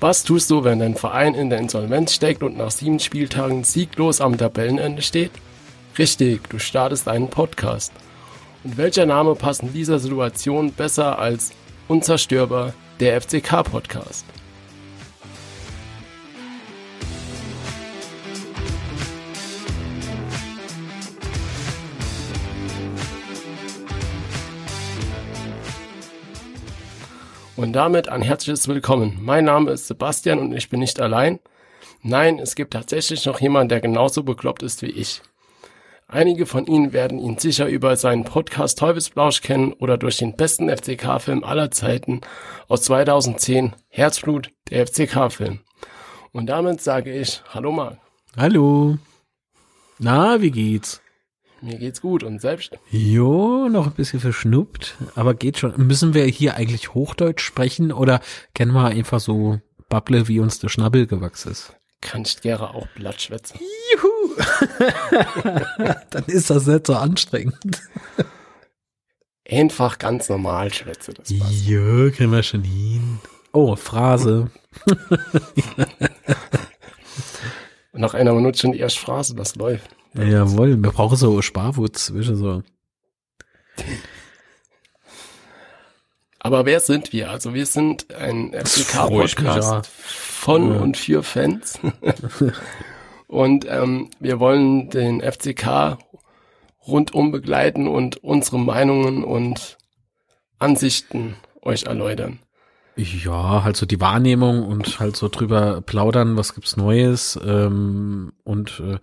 Was tust du, wenn dein Verein in der Insolvenz steckt und nach sieben Spieltagen sieglos am Tabellenende steht? Richtig, du startest einen Podcast. Und welcher Name passt in dieser Situation besser als Unzerstörbar, der FCK-Podcast? Und damit ein herzliches Willkommen. Mein Name ist Sebastian und ich bin nicht allein. Nein, es gibt tatsächlich noch jemanden, der genauso bekloppt ist wie ich. Einige von Ihnen werden ihn sicher über seinen Podcast Teufelsblausch kennen oder durch den besten FCK-Film aller Zeiten aus 2010, Herzblut, der FCK-Film. Und damit sage ich Hallo Marc. Hallo. Na, wie geht's? Mir geht's gut und selbst? Jo, noch ein bisschen verschnuppt, aber geht schon. Müssen wir hier eigentlich Hochdeutsch sprechen oder kennen wir einfach so Babble, wie uns der Schnabel gewachsen ist? Kannst gerne auch Blatt schwätzen. Juhu! Dann ist das nicht so anstrengend. Einfach ganz normal schwätze das passt. Ja, kriegen wir schon hin. Oh, Phrase. Nach einer Minute schon die erste Phrase, das läuft. Ja, jawohl, wir brauchen so Sparwurz zwischen so. Aber wer sind wir? Also wir sind ein. FCK-Podcast von Ja. und für Fans. und ähm, wir wollen den FCK rundum begleiten und unsere Meinungen und Ansichten euch erläutern. Ja, halt so die Wahrnehmung und halt so drüber plaudern, was gibt's Neues. Ähm, und äh,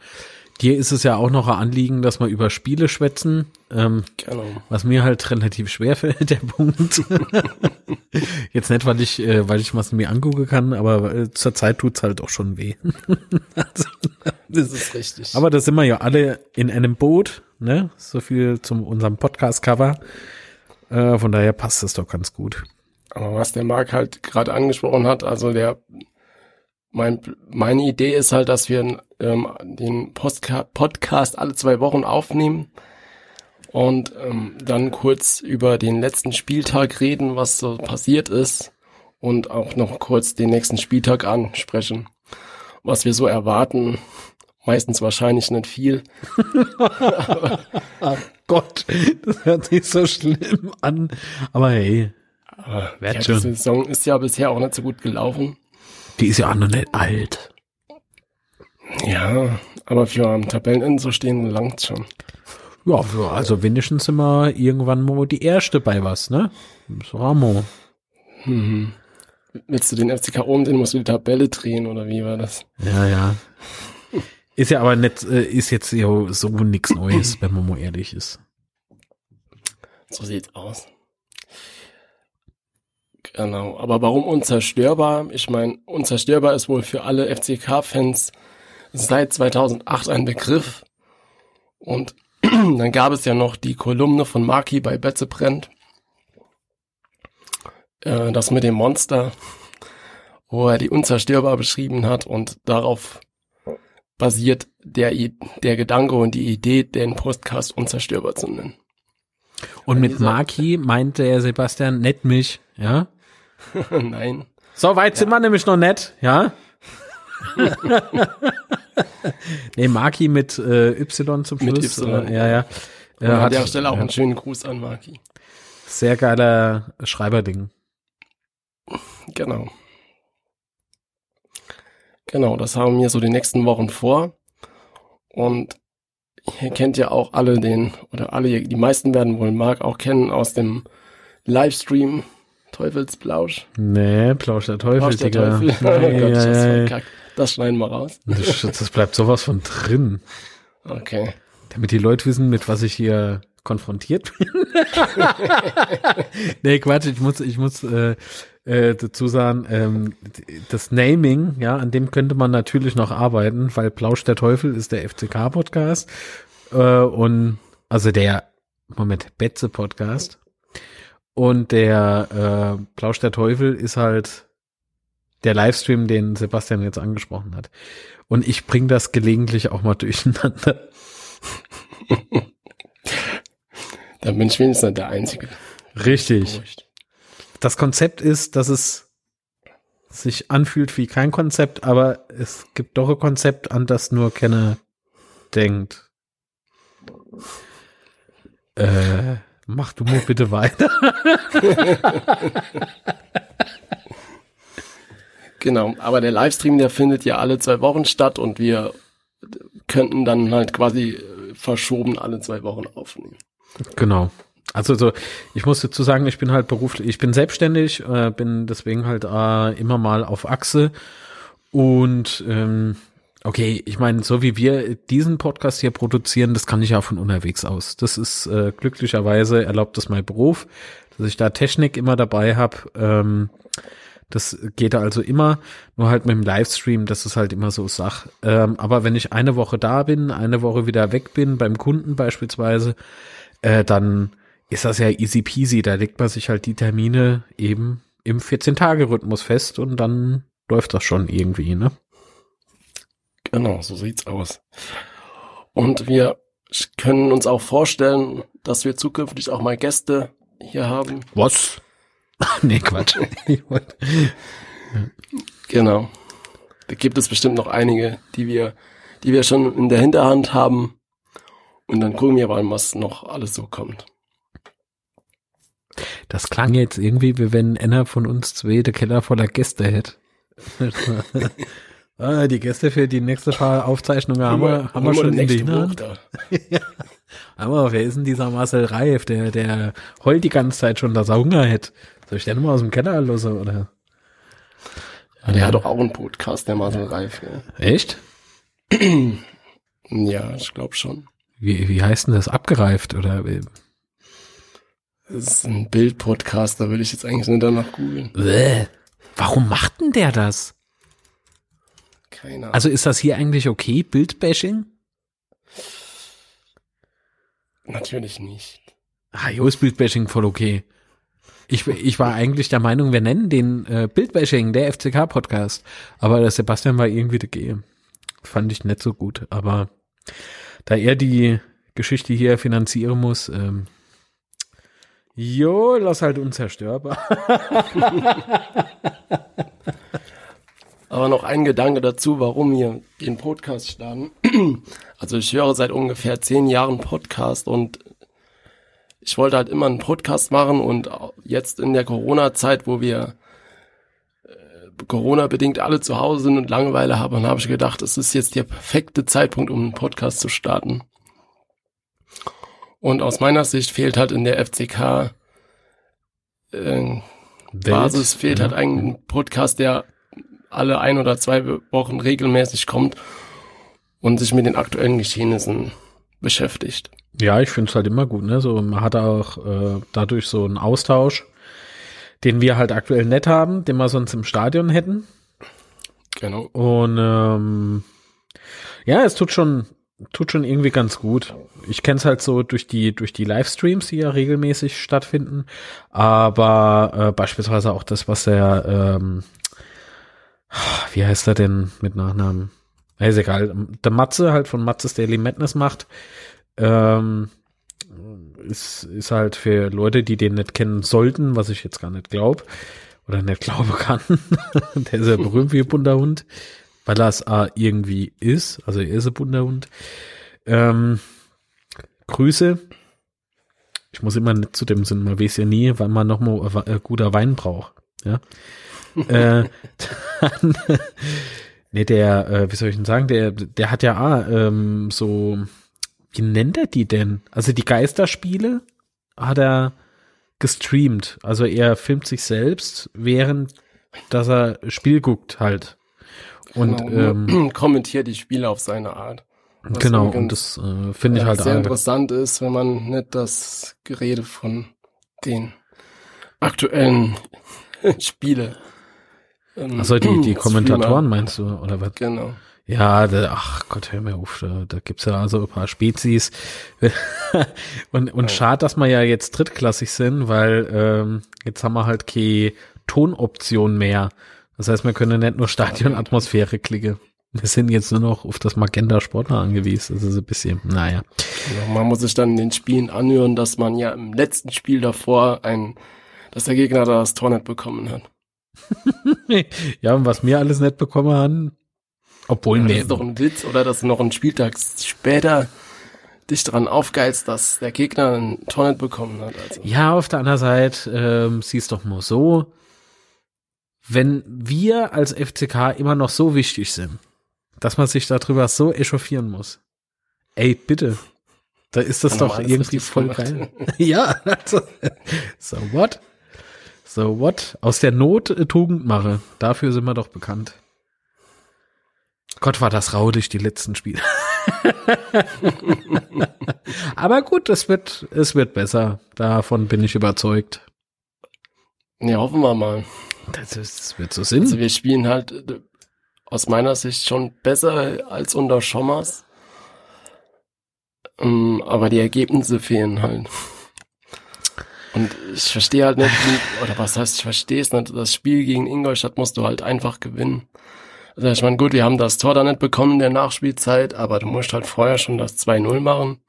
dir ist es ja auch noch ein Anliegen, dass wir über Spiele schwätzen, ähm, Genau. was mir halt relativ schwer fällt, der Punkt. Jetzt nicht, weil ich, äh, weil ich was mir angucken kann, aber äh, zur Zeit tut's halt auch schon weh. also, Das ist richtig. aber da sind wir ja alle in einem Boot, ne? So viel zum unserem Podcast-Cover. Äh, von daher passt es doch ganz gut. Aber was der Marc halt gerade angesprochen hat, also der, mein, meine Idee ist halt, dass wir ähm, den Postka Podcast alle zwei Wochen aufnehmen und ähm, dann kurz über den letzten Spieltag reden, was so passiert ist und auch noch kurz den nächsten Spieltag ansprechen, was wir so erwarten. Meistens wahrscheinlich nicht viel. Oh Gott, das hört sich so schlimm an. Aber hey, Aber die schon. Saison ist ja bisher auch nicht so gut gelaufen. die ist ja auch noch nicht alt. Ja, aber für am Tabellenende zu stehen, langt schon. Ja, so, also wenigstens sind wir irgendwann mal die erste bei was, ne? So Ramo. Mhm. Willst du den FCK oben, den musst du die Tabelle drehen oder wie war das? Ja, ja. Ist ja aber nicht, äh, ist jetzt so nix Neues, wenn man mal ehrlich ist. So sieht's aus. Genau, aber warum unzerstörbar? Ich meine, unzerstörbar ist wohl für alle FCK-Fans seit 2008 ein Begriff. Und dann gab es ja noch die Kolumne von Maki bei Betze brennt. Äh, das mit dem Monster, wo er die unzerstörbar beschrieben hat und darauf basiert der, der Gedanke und die Idee, den Podcast unzerstörbar zu nennen. Und mit Maki meinte er Sebastian nicht mich, ja? Nein. So weit sind wir nämlich noch nicht, ja? nee, Maki mit äh, Y zum Mit Schluss. Y. Äh, ja, ja. Und Äh, an hat- der Stelle auch ja. einen schönen Gruß an Maki. Sehr geiler Schreiberding. Genau. Genau, das haben wir so die nächsten Wochen vor. Und ihr kennt ja auch alle den, oder alle, die meisten werden wohl Marc auch kennen aus dem Livestream Teufelsblausch. Nee, Plausch der Teufel, Plausch der Digga. Teufel. oh Nee, Gott, ich hab's verkackt. Das schneiden wir raus. Das, das bleibt sowas von drin. Okay. Damit die Leute wissen, mit was ich hier konfrontiert bin. nee, Quatsch, ich muss, ich muss äh, äh, dazu sagen, ähm, das Naming, ja, an dem könnte man natürlich noch arbeiten, weil Plausch der Teufel ist der FCK-Podcast äh, und also der, Moment, Betze-Podcast und der äh, Plausch der Teufel ist halt der Livestream, den Sebastian jetzt angesprochen hat. Und ich bringe das gelegentlich auch mal durcheinander. Dann bin ich wenigstens der Einzige. Richtig. Das Konzept ist, dass es sich anfühlt wie kein Konzept, aber es gibt doch ein Konzept, an das nur keiner denkt. Äh, mach du mal bitte weiter. genau, aber der Livestream, der findet ja alle zwei Wochen statt und wir könnten dann halt quasi verschoben alle zwei Wochen aufnehmen. Genau. Also so, ich muss dazu sagen, ich bin halt beruflich, ich bin selbstständig, äh, bin deswegen halt äh, immer mal auf Achse und ähm, okay, ich meine, so wie wir diesen Podcast hier produzieren, das kann ich ja von unterwegs aus. Das ist äh, glücklicherweise erlaubt das mein Beruf, dass ich da Technik immer dabei habe. Ähm, das geht also immer, nur halt mit dem Livestream, das ist halt immer so Sach. Ähm, aber wenn ich eine Woche da bin, eine Woche wieder weg bin, beim Kunden beispielsweise, äh, dann ist das ja easy peasy. Da legt man sich halt die Termine eben im 14-Tage-Rhythmus fest und dann läuft das schon irgendwie, ne? Genau, so sieht's aus. Und wir können uns auch vorstellen, dass wir zukünftig auch mal Gäste hier haben. Was? nee, Quatsch. genau. Da gibt es bestimmt noch einige, die wir, die wir schon in der Hinterhand haben. Und dann gucken wir mal, was noch alles so kommt. Das klang jetzt irgendwie, wie wenn einer von uns zwei der Keller voller Gäste hätte. ah, die Gäste für die nächste Aufzeichnung haben wir, haben wir schon in der Hand. ja. Aber wer ist denn dieser Marcel Reif, der, der heult die ganze Zeit schon, dass er Hunger hätte? Soll ich den mal aus dem Keller los, oder? Ja, der hat doch auch einen Podcast, der Marcel Reif. Ja. Echt? ja, ich glaube schon. Wie, wie heißt denn das? Abgereift, oder? Das ist ein Bild-Podcast, da will ich jetzt eigentlich nur danach googeln. Warum macht denn der das? Keine Ahnung. Also ist das hier eigentlich okay, Bildbashing? Natürlich nicht. Ah, jo, ist Bildbashing voll okay. Ich, ich war eigentlich der Meinung, wir nennen den äh, Bildbashing, der FCK-Podcast. Aber der Sebastian war irgendwie dagegen. Fand ich nicht so gut. Aber da er die Geschichte hier finanzieren muss, ähm, Jo, lass halt unzerstörbar. Aber noch ein Gedanke dazu, warum wir den Podcast starten. Also ich höre seit ungefähr zehn Jahren Podcast und ich wollte halt immer einen Podcast machen und jetzt in der Corona-Zeit, wo wir äh, Corona-bedingt alle zu Hause sind und Langeweile haben, habe ich gedacht, es ist jetzt der perfekte Zeitpunkt, um einen Podcast zu starten. Und aus meiner Sicht fehlt halt in der FCK äh, Basis, fehlt halt ja. halt ein Podcast, der alle ein oder zwei Wochen regelmäßig kommt und sich mit den aktuellen Geschehnissen beschäftigt. Ja, ich finde es halt immer gut, ne? So, man hat auch äh, dadurch so einen Austausch, den wir halt aktuell nett haben, den wir sonst im Stadion hätten. Genau. Und ähm, ja, es tut schon, tut schon irgendwie ganz gut. Ich kenne es halt so durch die durch die Livestreams, die ja regelmäßig stattfinden, aber äh, beispielsweise auch das, was der ähm, wie heißt er denn mit Nachnamen? Ist egal. Der Matze halt von Matzes Daily Madness macht, ähm, ist, ist halt für Leute, die den nicht kennen sollten, was ich jetzt gar nicht glaube oder nicht glauben kann. der ist ja berühmt wie ein bunter Hund weil er es äh, irgendwie ist. Also er ist ein bunter Hund. Ähm, Grüße. Ich muss immer nicht zu dem Sinn, man weiß ja nie, wann man noch mal äh, guter Wein braucht. Ja. äh, dann, nee, der, äh, wie soll ich denn sagen, der, der hat ja ah, ähm, so, wie nennt er die denn? Also die Geisterspiele hat er gestreamt. Also er filmt sich selbst, während dass er Spiel guckt halt. Und genau, ähm, kommentiert die Spiele auf seine Art. Genau, und das äh, finde ich halt sehr interessant ist, wenn man nicht das Gerede von den aktuellen Spiele. Ähm, also die, die Kommentatoren meinst du, oder was? Genau. Ja, da, ach Gott, hör mir auf, da, da gibt's ja also ein paar Spezies. und und ja. schade, dass wir ja jetzt drittklassig sind, weil ähm, jetzt haben wir halt keine Tonoption mehr. Das heißt, wir können nicht nur Stadionatmosphäre klicken. Wir sind jetzt nur noch auf das Magenta Sportler angewiesen. Das ist ein bisschen, naja. Ja, man muss sich dann in den Spielen anhören, dass man ja im letzten Spiel davor ein, dass der Gegner da das Tor nicht bekommen hat. ja, und was wir alles nicht bekommen haben, obwohl, Das nee, ist doch ein Witz, oder dass noch einen Spieltag später dich dran aufgeilst, dass der Gegner ein Tor nicht bekommen hat. Also. Ja, auf der anderen Seite, ähm, siehst doch mal so, wenn wir als FCK immer noch so wichtig sind, dass man sich darüber so echauffieren muss. Ey, bitte. Da ist das wir doch irgendwie voll gemacht. geil. ja, also, so what? So what? Aus der Not äh, Tugend mache. Dafür sind wir doch bekannt. Gott, war das raudig, die letzten Spiele. Aber gut, es wird, es wird besser. Davon bin ich überzeugt. Ja, hoffen wir mal. Das, ist, das wird so Also Sinn. wir spielen halt äh, aus meiner Sicht schon besser als unter Schommers. Ähm, aber die Ergebnisse fehlen halt. Und ich verstehe halt nicht, oder was heißt, ich verstehe es nicht, das Spiel gegen Ingolstadt musst du halt einfach gewinnen. Also ich meine, gut, wir haben das Tor da nicht bekommen in der Nachspielzeit, aber du musst halt vorher schon das 2-0 machen.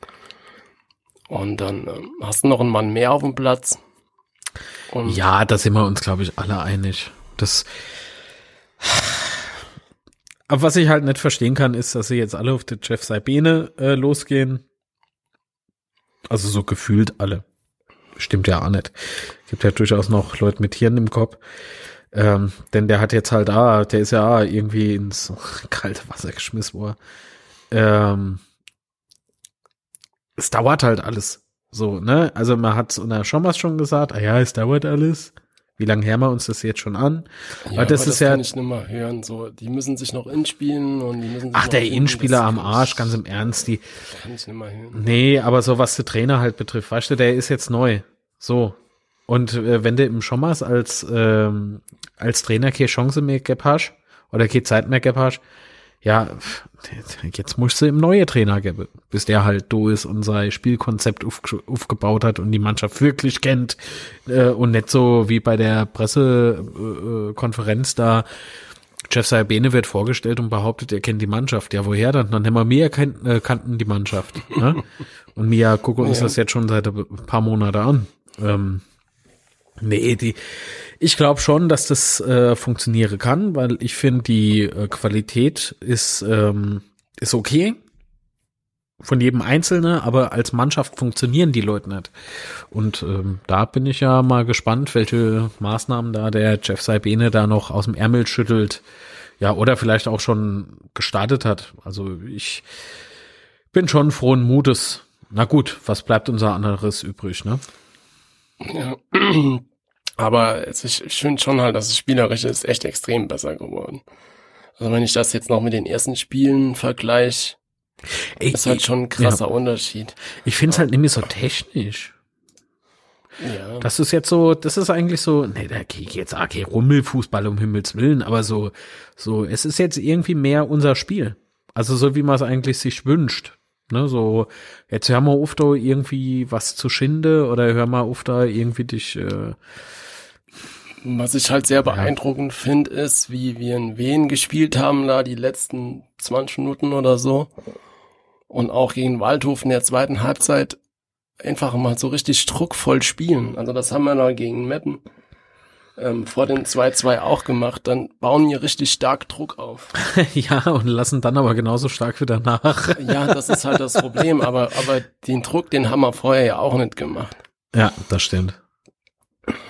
Und dann ähm, hast du noch einen Mann mehr auf dem Platz. Und Ja, da sind wir uns, glaube ich, alle einig. Das. Aber was ich halt nicht verstehen kann, ist, dass sie jetzt alle auf den Jeff Saibene äh, losgehen. Also so gefühlt alle. Stimmt ja auch nicht. Gibt ja durchaus noch Leute mit Hirn im Kopf. Ähm, denn der hat jetzt halt da, der ist ja irgendwie ins kalte Wasser geschmissen worden. Ähm, es dauert halt alles. So, ne? Also man hat es unter Schommers schon gesagt, ah ja, es dauert alles. Wie lange hören wir uns das jetzt schon an? Ja, Aber das ist ja- kann ich nicht mehr hören. So, die müssen sich noch inspielen und die müssen sich Ach, der das am Arsch, ganz im Ernst, die, Kann ich nicht mehr hören. nee, aber so was der Trainer halt betrifft, weißt du, der ist jetzt neu. So. Und äh, wenn du im Schommers als, ähm, als Trainer keine Chance mehr gehabt hast, oder keine Zeit mehr gehabt hast, ja, jetzt musst du im neue Trainer geben, bis der halt do ist und sein Spielkonzept auf, aufgebaut hat und die Mannschaft wirklich kennt äh, und nicht so wie bei der Pressekonferenz äh, da Jeff Saibene wird vorgestellt und behauptet, er kennt die Mannschaft. Ja, woher dann? Dann haben wir mehr kennt, äh, kannten die Mannschaft. Ne? Und wir gucken uns Ja. das jetzt schon seit ein paar Monaten an. Ähm, nee, die, ich glaube schon, dass das äh, funktionieren kann, weil ich finde, die äh, Qualität ist, ähm, ist okay von jedem Einzelnen, aber als Mannschaft funktionieren die Leute nicht. Und ähm, da bin ich ja mal gespannt, welche Maßnahmen da der Jeff Saibene da noch aus dem Ärmel schüttelt. Ja, oder vielleicht auch schon gestartet hat. Also ich bin schon frohen Mutes. Na gut, was bleibt unser anderes übrig, ne? Ja. Aber es ist, ich finde schon halt, dass das Spielerische ist echt extrem besser geworden. Also wenn ich das jetzt noch mit den ersten Spielen vergleiche, Ey, ist halt schon ein krasser Unterschied. Ich finde es halt nämlich so technisch. Ja. Das ist jetzt so, das ist eigentlich so, nee, da geht jetzt okay, Rummelfußball um Himmels Willen, aber so, so, es ist jetzt irgendwie mehr unser Spiel. Also so wie man es eigentlich sich wünscht. Ne, so, jetzt hör mal auf, da irgendwie was zu schinde oder hör mal auf, da irgendwie dich, äh, Was ich halt sehr beeindruckend finde, ist, wie wir in Wien gespielt haben, da die letzten 20 Minuten oder so. Und auch gegen Waldhof in der zweiten Halbzeit einfach mal so richtig druckvoll spielen. Also das haben wir da gegen Meppen ähm, vor dem 2-2 auch gemacht. Dann bauen wir richtig stark Druck auf. ja, und lassen dann aber genauso stark wieder nach. Ja, das ist halt das Problem. Aber, aber den Druck, den haben wir vorher ja auch nicht gemacht. ja, das stimmt.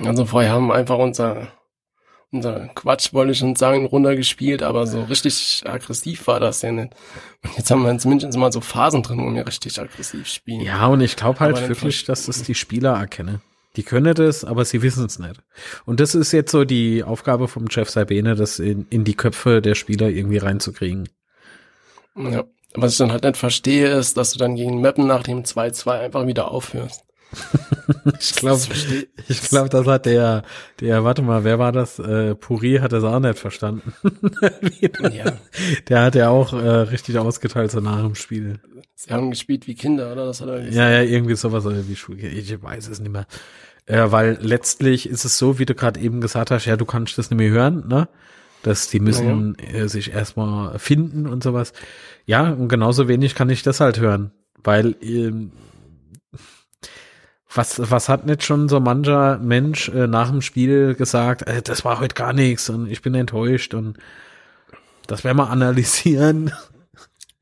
Also vorher haben wir einfach unser, unser Quatsch, wollte ich schon sagen, runtergespielt, aber so richtig aggressiv war das ja nicht. Und jetzt haben wir zumindest mal so Phasen drin, wo wir richtig aggressiv spielen. Ja, und ich glaube halt Aber wirklich, dass es die Spieler erkennen. Die können das, aber sie wissen es nicht. Und das ist jetzt so die Aufgabe vom Jeff Sabine, das in, in die Köpfe der Spieler irgendwie reinzukriegen. ja. Was ich dann halt nicht verstehe, ist, dass du dann gegen Meppen nach dem 2-2 einfach wieder aufhörst. Ich glaube, ich glaube, das hat der, der, warte mal, wer war das? Äh, Puri hat das auch nicht verstanden. Ja, Der hat ja auch äh, richtig ausgeteilt so nach dem Spiel. sie haben gespielt wie Kinder, oder? Das hat er gesagt. Ja, ja, irgendwie sowas oder wie Schule. Ich weiß es nicht mehr. Äh, weil letztlich ist es so, wie du gerade eben gesagt hast, ja, du kannst das nicht mehr hören, ne? Dass die müssen äh, sich erstmal finden und sowas. Ja, und genauso wenig kann ich das halt hören. Weil, ähm, was, was hat nicht schon so mancher Mensch äh, nach dem Spiel gesagt, äh, das war heute gar nichts und ich bin enttäuscht und das werden wir analysieren.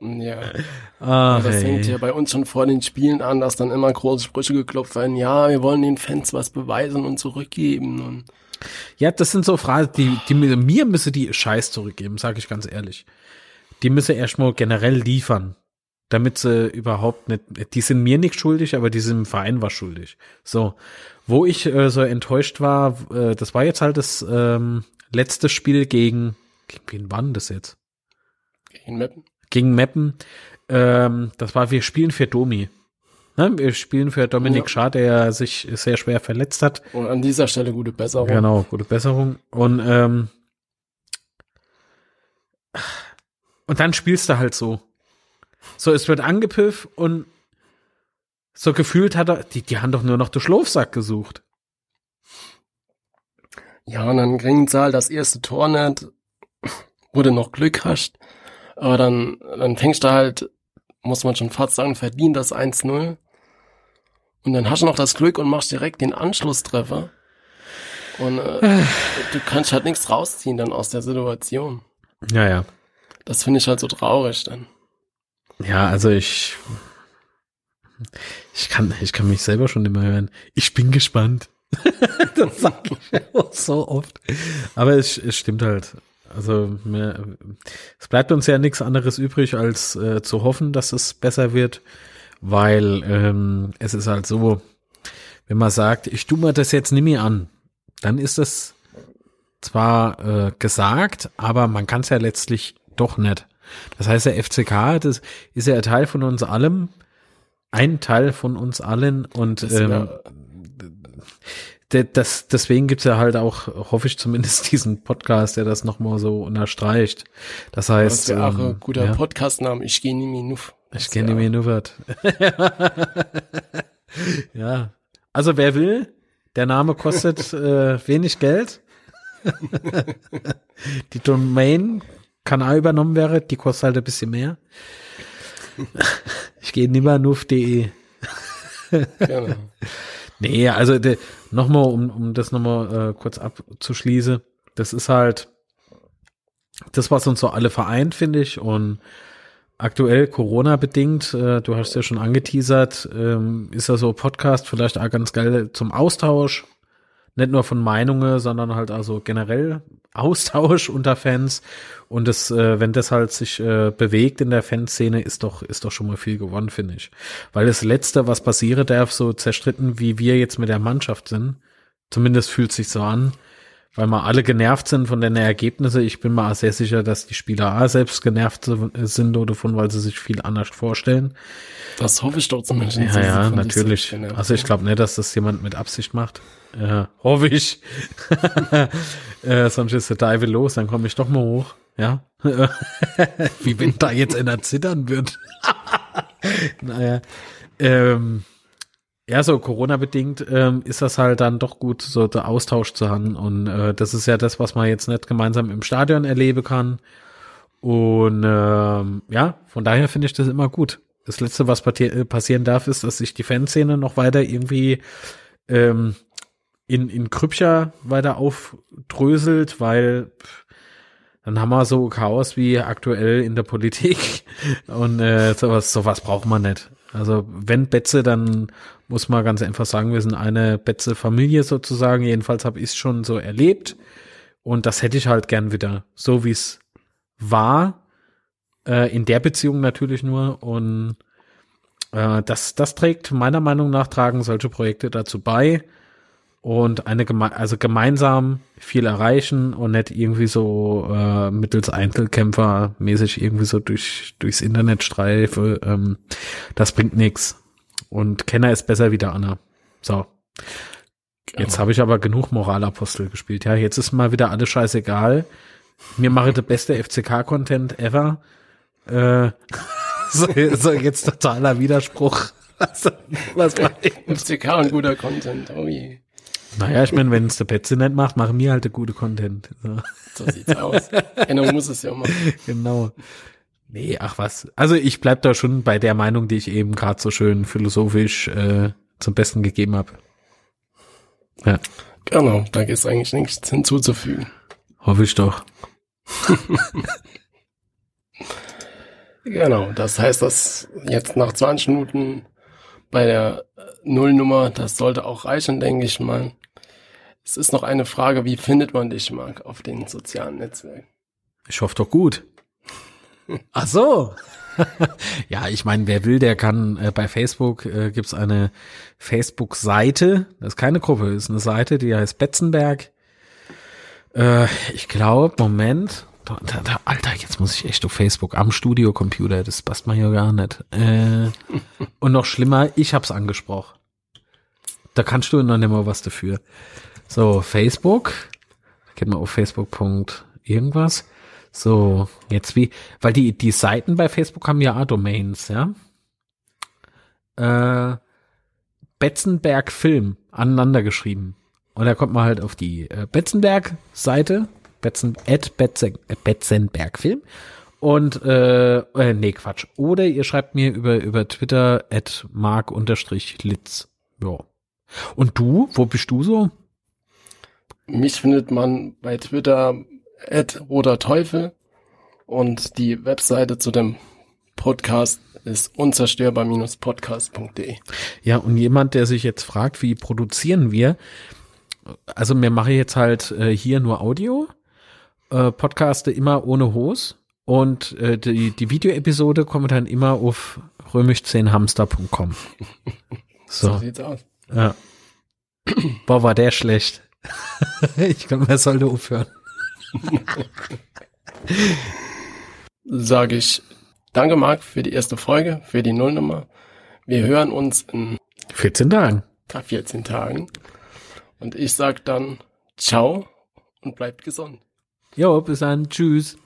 Ja. Ach, das hey. fängt ja bei uns schon vor den Spielen an, dass dann immer große Sprüche geklopft werden. Ja, wir wollen den Fans was beweisen und zurückgeben. Und Ja, das sind so Fragen, die, die mir mir müsse die Scheiß zurückgeben, sage ich ganz ehrlich. Die müsse erstmal generell liefern, damit sie überhaupt nicht, die sind mir nicht schuldig, aber die sind im Verein was schuldig. So, wo ich äh, so enttäuscht war, äh, das war jetzt halt das ähm, letzte Spiel gegen, gegen wen war denn das jetzt? gegen Meppen. Gegen Meppen. Ähm, das war, wir spielen für Domi. Ne? Wir spielen für Dominik Ja. Schad, der sich sehr schwer verletzt hat. Und an dieser Stelle gute Besserung. Genau, gute Besserung. Und, ähm, und dann spielst du halt so. So, es wird angepfiff und so gefühlt hat er, die, die haben doch nur noch den Schlafsack gesucht. Ja, und dann kriegen sie halt das erste Tor nicht, wurde noch Glück hast. Aber dann, dann fängst du halt, muss man schon fast sagen, verdient das 1-0. Und dann hast du noch das Glück und machst direkt den Anschlusstreffer. Und äh, du kannst halt nichts rausziehen dann aus der Situation. Ja, ja. Das finde ich halt so traurig dann. Ja, also ich, ich kann, ich kann mich selber schon immer hören. Ich bin gespannt. das sag ich auch so oft. Aber es, es stimmt halt. Also mir, es bleibt uns ja nichts anderes übrig, als äh, zu hoffen, dass es besser wird, weil ähm, es ist halt so, wenn man sagt, ich tu mir das jetzt nicht mehr an, dann ist das zwar äh, gesagt, aber man kann es ja letztlich doch nicht. Das heißt, der FCK, das ist ja ein Teil von uns allem, ein Teil von uns allen und Das ähm, das, deswegen gibt's ja halt auch, hoffe ich zumindest, diesen Podcast, der das nochmal so unterstreicht. Das das heißt, wäre auch ähm, ein guter ja, Podcastname. Ich gehe nie mehr nuff. ich kenne mir nur was. ja, also wer will, der Name kostet äh, wenig Geld. die Domain kann auch übernommen werden, die kostet halt ein bisschen mehr. Ich gehe nimmer nuff.de. Genau. Nee, also de, nochmal, um, um das nochmal äh, kurz abzuschließen, das ist halt das, was uns so alle vereint, finde ich. Und aktuell Corona-bedingt, äh, du hast ja schon angeteasert, ähm, ist ja so Podcast vielleicht auch ganz geil zum Austausch. Nicht nur von Meinungen, sondern halt also generell Austausch unter Fans. Und das, äh, wenn das halt sich äh, bewegt in der Fanszene, ist doch, ist doch schon mal viel gewonnen, finde ich. Weil das Letzte, was passieren darf, so zerstritten, wie wir jetzt mit der Mannschaft sind, zumindest fühlt sich so an, weil wir alle genervt sind von den Ergebnissen. Ich bin mir auch sehr sicher, dass die Spieler auch selbst genervt sind oder davon, weil sie sich viel anders vorstellen. Das hoffe ich doch zumindest. Ja, ja, von natürlich. Also ich glaube nicht, dass das jemand mit Absicht macht. Ja, hoffe ich. äh, sonst ist der Teufel los, dann komme ich doch mal hoch. Ja. Wie wenn da jetzt einer zittern wird. naja. Ähm, ja, so Corona-bedingt ähm, ist das halt dann doch gut, so der Austausch zu haben. Und äh, das ist ja das, was man jetzt nicht gemeinsam im Stadion erleben kann. Und ähm, ja, von daher finde ich das immer gut. Das Letzte, was äh, passieren darf, ist, dass sich die Fanszene noch weiter irgendwie ähm, in, in Krüppcher weiter aufdröselt, weil dann haben wir so Chaos wie aktuell in der Politik und äh, sowas, sowas braucht man nicht. Also wenn Betze, dann muss man ganz einfach sagen, wir sind eine Betze-Familie sozusagen. Jedenfalls habe ich es schon so erlebt. Und das hätte ich halt gern wieder, so wie es war, äh, in der Beziehung natürlich nur. Und äh, das, das trägt meiner Meinung nach tragen solche Projekte dazu bei und eine geme also gemeinsam viel erreichen und nicht irgendwie so äh, mittels Einzelkämpfer mäßig irgendwie so durch durchs Internet streife. Ähm, das bringt nichts. Und Kenner ist besser wie der Anna. So. Jetzt habe ich aber genug Moralapostel gespielt. Ja, jetzt ist mal wieder alles scheißegal. Mir mache der beste FCK-Content ever. Äh, so, so jetzt totaler Widerspruch. Was, was war? FCK und guter Content. Oh je. Naja, ich meine, wenn es der Petze nicht macht, machen wir halt der gute Content. So, So sieht's aus. Genau muss es ja machen. genau. Nee, ach was. Also ich bleib da schon bei der Meinung, die ich eben gerade so schön philosophisch äh, zum Besten gegeben habe. Ja. Genau, da ist eigentlich nichts hinzuzufügen. Hoffe ich doch. genau, das heißt, dass jetzt nach 20 Minuten bei der Nullnummer, das sollte auch reichen, denke ich mal. Es ist noch eine Frage, wie findet man dich, Marc, auf den sozialen Netzwerken? Ich hoffe doch gut. Ach so. ja, ich meine, wer will, der kann äh, bei Facebook äh, gibt's eine Facebook-Seite. Das ist keine Gruppe, ist eine Seite, die heißt Betzenberg. Äh, ich glaube, Moment. Da, da, da, Alter, jetzt muss ich echt auf Facebook am Studiocomputer. Das passt mal hier gar nicht. Äh, und noch schlimmer, ich hab's angesprochen. Da kannst du noch nicht mal was dafür. So, Facebook. Geht mal auf Facebook. irgendwas. So, jetzt wie, weil die, die Seiten bei Facebook haben ja auch Domains, ja. Äh, Betzenberg Film aneinander geschrieben. Und da kommt man halt auf die äh, Betzenberg-Seite, Betzen, at Betzen, äh, Betzenberg Film. Und, äh, äh, nee, Quatsch. Oder ihr schreibt mir über, über Twitter at mark-litz. Ja. Und du, wo bist du so? Mich findet man bei Twitter at Roter Teufel und die Webseite zu dem Podcast ist unzerstörbar-podcast.de. Ja, und jemand, der sich jetzt fragt, wie produzieren wir? Also mir mache jetzt halt äh, hier nur Audio, äh, Podcaste immer ohne Hose und äh, die, die Videoepisode kommt dann immer auf römisch10hamster.com. So. so sieht's aus. Ja. Boah, war der schlecht. ich glaube, er sollte aufhören. Sage ich danke, Marc, für die erste Folge, für die Nullnummer. Wir hören uns in 14 Tagen. 14 Tagen. Und ich sag dann ciao und bleibt gesund. Jo, bis dann. Tschüss.